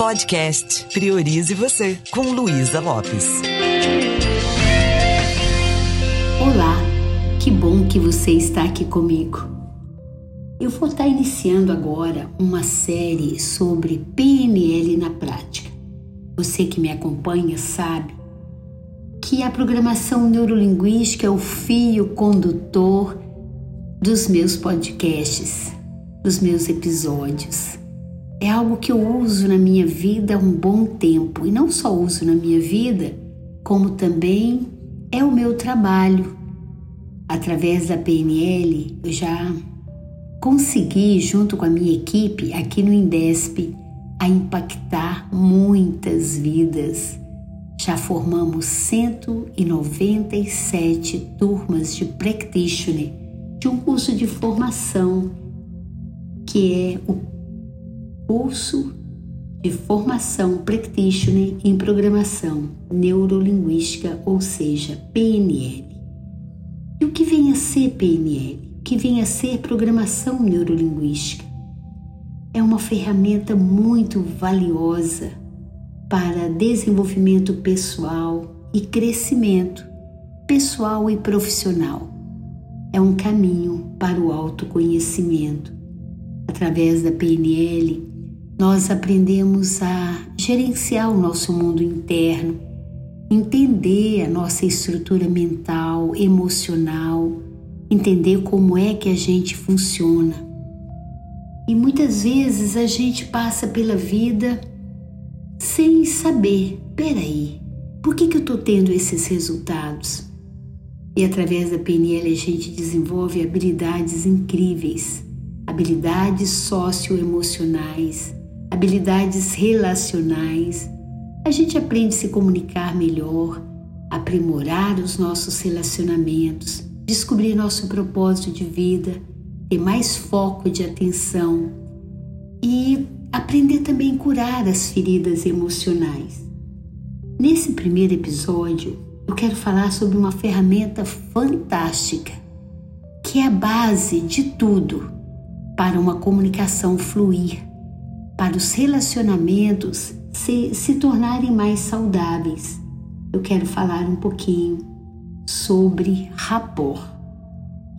Podcast Priorize Você, com Luísa Lopes. Olá, que bom que você está aqui comigo. Eu vou estar iniciando agora uma série sobre PNL na prática. Você que me acompanha sabe que a programação neurolinguística é o fio condutor dos meus podcasts, dos meus episódios é algo que eu uso na minha vida há um bom tempo e não só uso na minha vida, como também é o meu trabalho. Através da PNL, eu já consegui, junto com a minha equipe aqui no Indesp, a impactar muitas vidas. Já formamos 197 turmas de practitioner de um curso de formação que é o curso de formação practitioner em programação neurolinguística, ou seja, PNL. E o que vem a ser PNL? O que vem a ser programação neurolinguística? É uma ferramenta muito valiosa para desenvolvimento pessoal e crescimento pessoal e profissional. É um caminho para o autoconhecimento. Através da PNL, nós aprendemos a gerenciar o nosso mundo interno, entender a nossa estrutura mental, emocional, entender como é que a gente funciona. E muitas vezes a gente passa pela vida sem saber, peraí, por que, que eu estou tendo esses resultados? E através da PNL a gente desenvolve habilidades incríveis, habilidades socioemocionais, habilidades relacionais. A gente aprende a se comunicar melhor, aprimorar os nossos relacionamentos, descobrir nosso propósito de vida, ter mais foco de atenção e aprender também a curar as feridas emocionais. Nesse primeiro episódio, eu quero falar sobre uma ferramenta fantástica que é a base de tudo para uma comunicação fluir para os relacionamentos se, se tornarem mais saudáveis. Eu quero falar um pouquinho sobre rapport.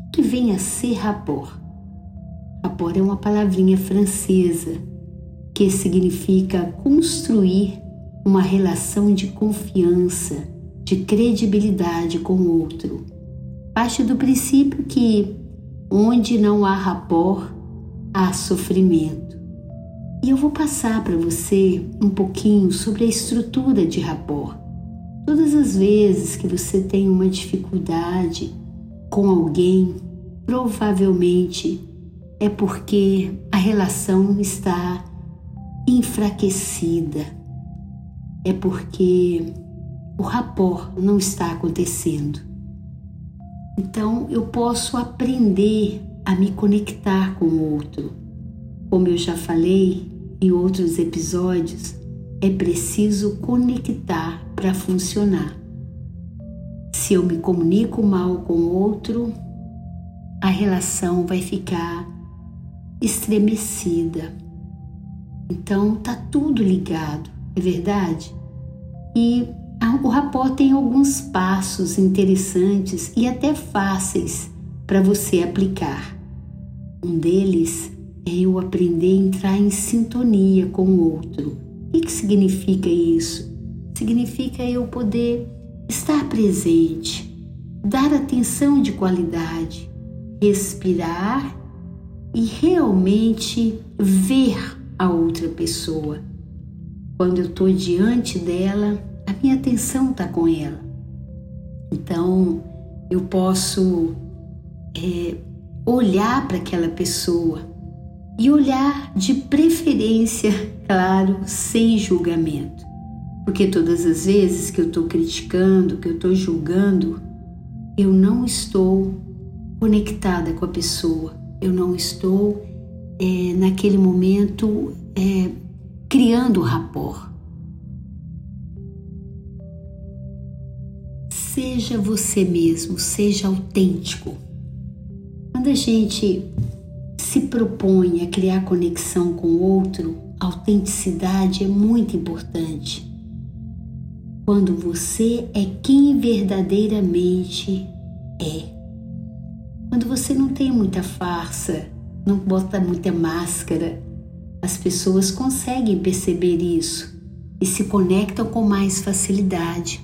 O que vem a ser rapport? Rapport é uma palavrinha francesa que significa construir uma relação de confiança, de credibilidade com o outro. Parte do princípio que onde não há rapport, há sofrimento. E eu vou passar para você um pouquinho sobre a estrutura de rapport. Todas as vezes que você tem uma dificuldade com alguém, provavelmente é porque a relação está enfraquecida. É porque o rapport não está acontecendo. Então eu posso aprender a me conectar com o outro. Como eu já falei, em outros episódios, é preciso conectar para funcionar. Se eu me comunico mal com outro, a relação vai ficar estremecida. Então tá tudo ligado, é verdade? E o rapó tem alguns passos interessantes e até fáceis para você aplicar. Um deles é eu aprender a entrar em sintonia com o outro. O que significa isso? Significa eu poder estar presente, dar atenção de qualidade, respirar e realmente ver a outra pessoa. Quando eu estou diante dela, a minha atenção está com ela. Então, eu posso é, olhar para aquela pessoa e olhar de preferência, claro, sem julgamento. Porque todas as vezes que eu estou criticando, que eu estou julgando, eu não estou conectada com a pessoa, eu não estou é, naquele momento é, criando rapport. Seja você mesmo, seja autêntico. Quando a gente se propõe a criar conexão com o outro, autenticidade é muito importante. Quando você é quem verdadeiramente é. Quando você não tem muita farsa, não bota muita máscara, as pessoas conseguem perceber isso e se conectam com mais facilidade.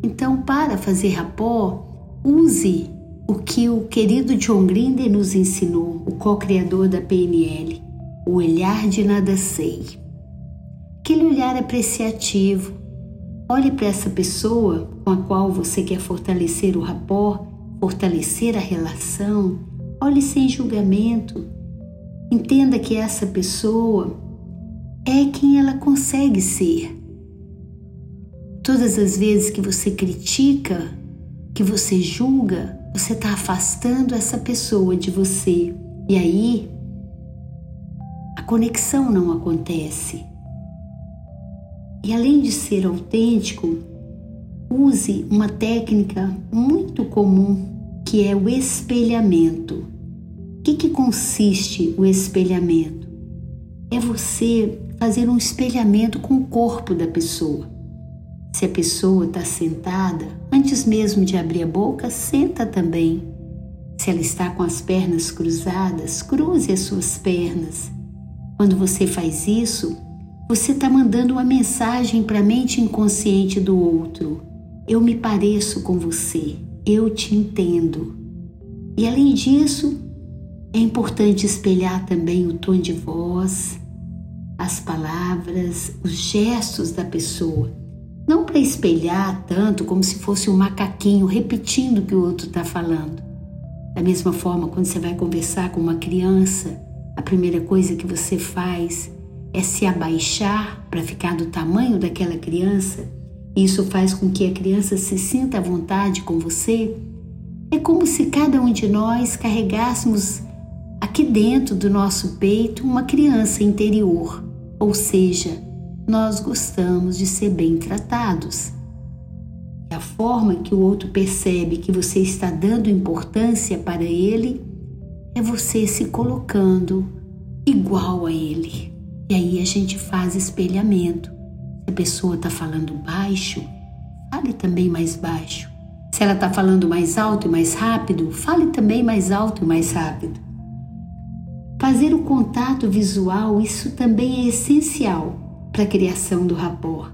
Então, para fazer rapó, use o que o querido John Grinder nos ensinou, o co-criador da PNL, o olhar de nada sei. Aquele olhar apreciativo. Olhe para essa pessoa com a qual você quer fortalecer o rapó, fortalecer a relação. Olhe sem julgamento. Entenda que essa pessoa é quem ela consegue ser. Todas as vezes que você critica, que você julga, você está afastando essa pessoa de você. E aí a conexão não acontece. E além de ser autêntico, use uma técnica muito comum que é o espelhamento. O que, que consiste o espelhamento? É você fazer um espelhamento com o corpo da pessoa. Se a pessoa está sentada, antes mesmo de abrir a boca, senta também. Se ela está com as pernas cruzadas, cruze as suas pernas. Quando você faz isso, você está mandando uma mensagem para a mente inconsciente do outro. Eu me pareço com você, eu te entendo. E além disso, é importante espelhar também o tom de voz, as palavras, os gestos da pessoa não para espelhar tanto como se fosse um macaquinho repetindo o que o outro está falando. Da mesma forma, quando você vai conversar com uma criança, a primeira coisa que você faz é se abaixar para ficar do tamanho daquela criança. Isso faz com que a criança se sinta à vontade com você. É como se cada um de nós carregássemos aqui dentro do nosso peito uma criança interior, ou seja, nós gostamos de ser bem tratados. E a forma que o outro percebe que você está dando importância para ele é você se colocando igual a ele. E aí a gente faz espelhamento. Se a pessoa está falando baixo, fale também mais baixo. Se ela está falando mais alto e mais rápido, fale também mais alto e mais rápido. Fazer o contato visual, isso também é essencial para a criação do rapport.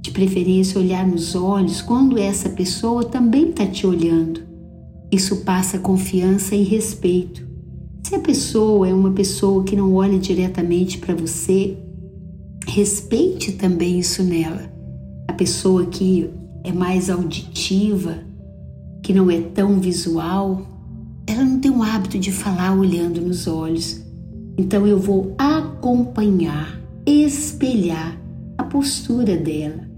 De preferência, olhar nos olhos quando essa pessoa também está te olhando. Isso passa confiança e respeito. Se a pessoa é uma pessoa que não olha diretamente para você, respeite também isso nela. A pessoa que é mais auditiva, que não é tão visual, ela não tem o hábito de falar olhando nos olhos. Então eu vou acompanhar espelhar a postura dela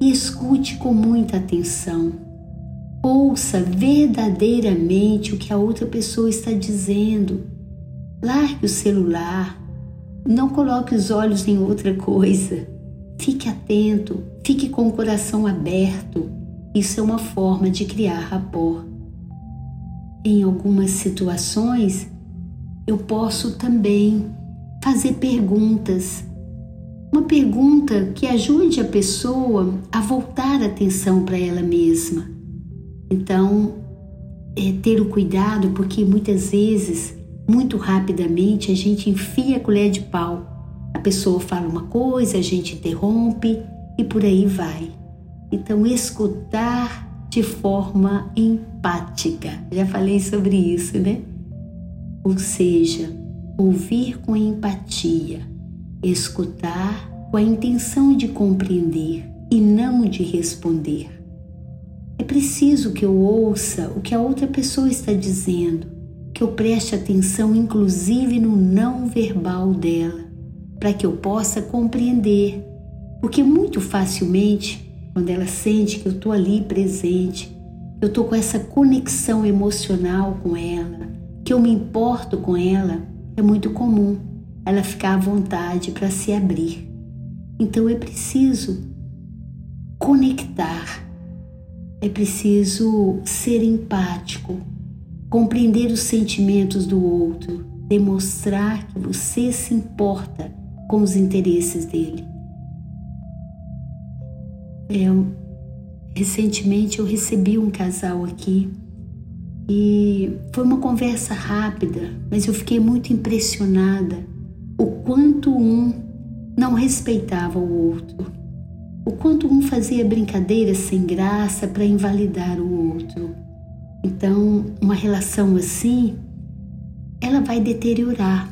e escute com muita atenção. Ouça verdadeiramente o que a outra pessoa está dizendo. Largue o celular, não coloque os olhos em outra coisa. Fique atento, fique com o coração aberto. Isso é uma forma de criar rapport. Em algumas situações, eu posso também fazer perguntas uma pergunta que ajude a pessoa a voltar a atenção para ela mesma. Então, é ter o cuidado, porque muitas vezes, muito rapidamente, a gente enfia a colher de pau. A pessoa fala uma coisa, a gente interrompe e por aí vai. Então, escutar de forma empática. Já falei sobre isso, né? Ou seja, ouvir com empatia escutar com a intenção de compreender e não de responder. É preciso que eu ouça o que a outra pessoa está dizendo, que eu preste atenção inclusive no não verbal dela, para que eu possa compreender, porque muito facilmente, quando ela sente que eu estou ali presente, eu estou com essa conexão emocional com ela, que eu me importo com ela, é muito comum ela ficar à vontade para se abrir. Então é preciso conectar, é preciso ser empático, compreender os sentimentos do outro, demonstrar que você se importa com os interesses dele. É, recentemente eu recebi um casal aqui e foi uma conversa rápida, mas eu fiquei muito impressionada o quanto um não respeitava o outro, o quanto um fazia brincadeiras sem graça para invalidar o outro. Então, uma relação assim, ela vai deteriorar.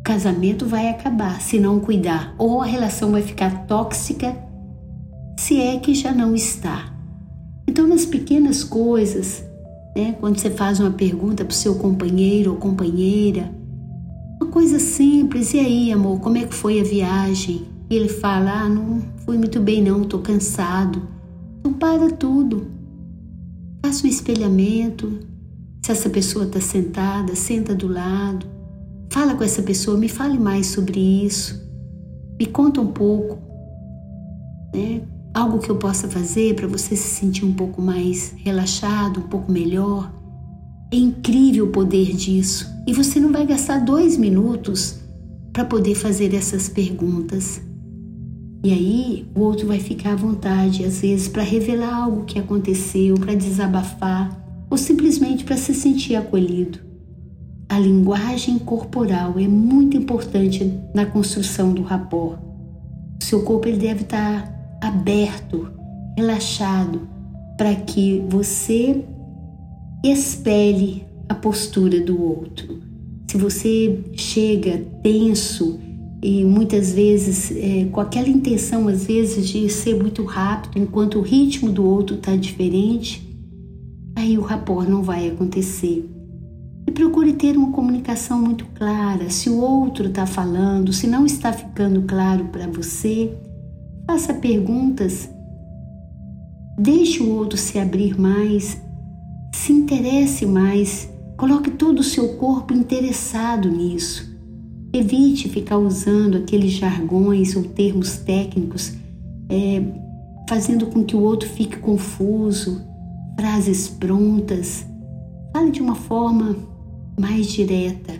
O casamento vai acabar se não cuidar, ou a relação vai ficar tóxica, se é que já não está. Então, nas pequenas coisas, né, quando você faz uma pergunta para o seu companheiro ou companheira, uma coisa simples, e aí, amor, como é que foi a viagem? E ele fala: Ah, não fui muito bem, não, estou cansado. Então, para tudo. Faça um espelhamento. Se essa pessoa está sentada, senta do lado. Fala com essa pessoa, me fale mais sobre isso. Me conta um pouco. Né? Algo que eu possa fazer para você se sentir um pouco mais relaxado, um pouco melhor. É incrível o poder disso. E você não vai gastar dois minutos para poder fazer essas perguntas. E aí o outro vai ficar à vontade, às vezes, para revelar algo que aconteceu, para desabafar ou simplesmente para se sentir acolhido. A linguagem corporal é muito importante na construção do rapport. O seu corpo ele deve estar aberto, relaxado, para que você espelhe a postura do outro. Se você chega tenso, e muitas vezes é, com aquela intenção às vezes de ser muito rápido enquanto o ritmo do outro está diferente aí o rapport não vai acontecer. E procure ter uma comunicação muito clara. Se o outro está falando se não está ficando claro para você faça perguntas. Deixe o outro se abrir mais se interesse mais coloque todo o seu corpo interessado nisso Evite ficar usando aqueles jargões ou termos técnicos, é, fazendo com que o outro fique confuso, frases prontas. Fale de uma forma mais direta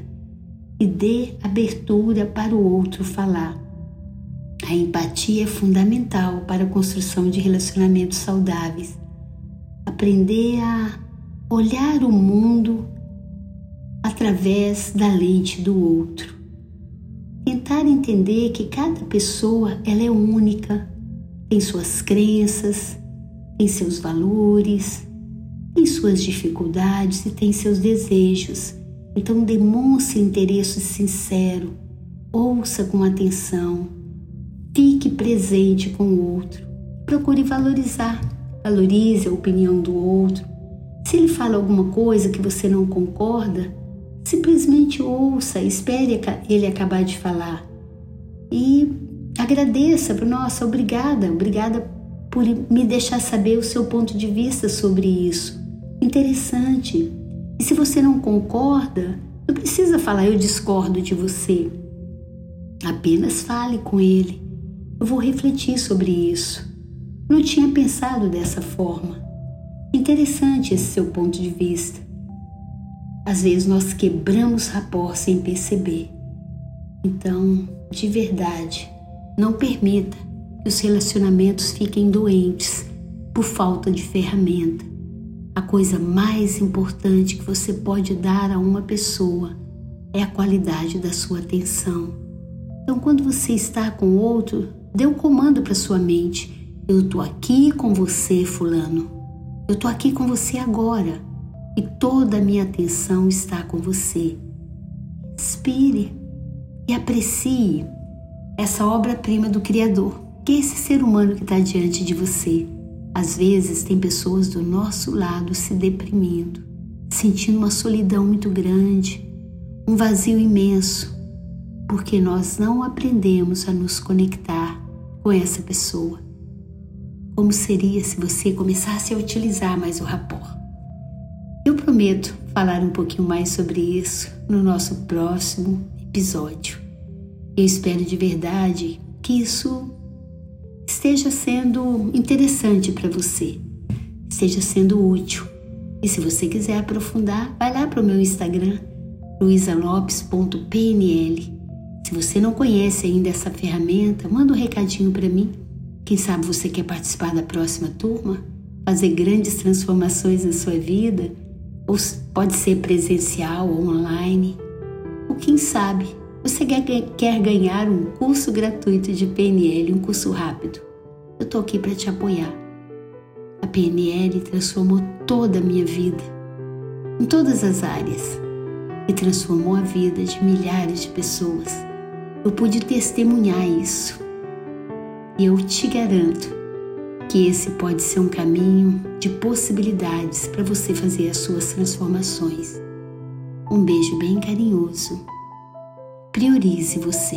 e dê abertura para o outro falar. A empatia é fundamental para a construção de relacionamentos saudáveis. Aprender a olhar o mundo através da lente do outro tentar entender que cada pessoa ela é única, tem suas crenças, tem seus valores, tem suas dificuldades e tem seus desejos. Então demonstre interesse sincero, ouça com atenção, fique presente com o outro, procure valorizar, valorize a opinião do outro. Se ele fala alguma coisa que você não concorda, Simplesmente ouça, espere ele acabar de falar e agradeça nossa, obrigada, obrigada por me deixar saber o seu ponto de vista sobre isso. Interessante. E se você não concorda, não precisa falar eu discordo de você. Apenas fale com ele. Eu vou refletir sobre isso. Não tinha pensado dessa forma. Interessante esse seu ponto de vista. Às vezes nós quebramos rapport sem perceber. Então, de verdade, não permita que os relacionamentos fiquem doentes por falta de ferramenta. A coisa mais importante que você pode dar a uma pessoa é a qualidade da sua atenção. Então, quando você está com outro, dê um comando para sua mente: Eu estou aqui com você, Fulano. Eu estou aqui com você agora e toda a minha atenção está com você. Inspire e aprecie essa obra-prima do Criador, que é esse ser humano que está diante de você. Às vezes, tem pessoas do nosso lado se deprimindo, sentindo uma solidão muito grande, um vazio imenso, porque nós não aprendemos a nos conectar com essa pessoa. Como seria se você começasse a utilizar mais o rapport? Eu prometo falar um pouquinho mais sobre isso no nosso próximo episódio. Eu espero de verdade que isso esteja sendo interessante para você, esteja sendo útil. E se você quiser aprofundar, vai lá para o meu Instagram, luisalopes.pnl. Se você não conhece ainda essa ferramenta, manda um recadinho para mim. Quem sabe você quer participar da próxima turma? Fazer grandes transformações na sua vida? Ou pode ser presencial ou online? Ou quem sabe você quer ganhar um curso gratuito de PNL, um curso rápido? Eu estou aqui para te apoiar. A PNL transformou toda a minha vida, em todas as áreas, e transformou a vida de milhares de pessoas. Eu pude testemunhar isso. E eu te garanto que esse pode ser um caminho de possibilidades para você fazer as suas transformações. Um beijo bem carinhoso priorize você.